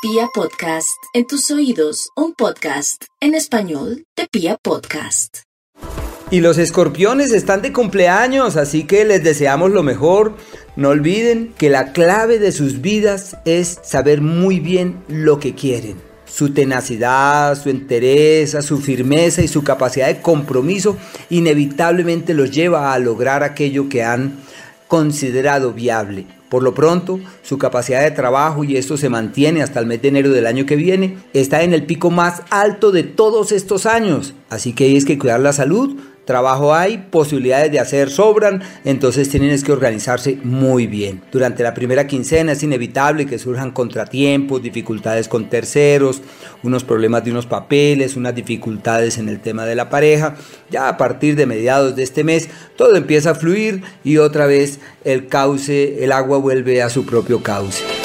Pia Podcast, en tus oídos, un podcast en español de Pia Podcast. Y los escorpiones están de cumpleaños, así que les deseamos lo mejor. No olviden que la clave de sus vidas es saber muy bien lo que quieren. Su tenacidad, su entereza, su firmeza y su capacidad de compromiso inevitablemente los lleva a lograr aquello que han considerado viable. Por lo pronto, su capacidad de trabajo, y esto se mantiene hasta el mes de enero del año que viene, está en el pico más alto de todos estos años. Así que hay que cuidar la salud, trabajo hay, posibilidades de hacer sobran, entonces tienen que organizarse muy bien. Durante la primera quincena es inevitable que surjan contratiempos, dificultades con terceros, unos problemas de unos papeles, unas dificultades en el tema de la pareja. Ya a partir de mediados de este mes todo empieza a fluir y otra vez el cauce, el agua vuelve a su propio cauce.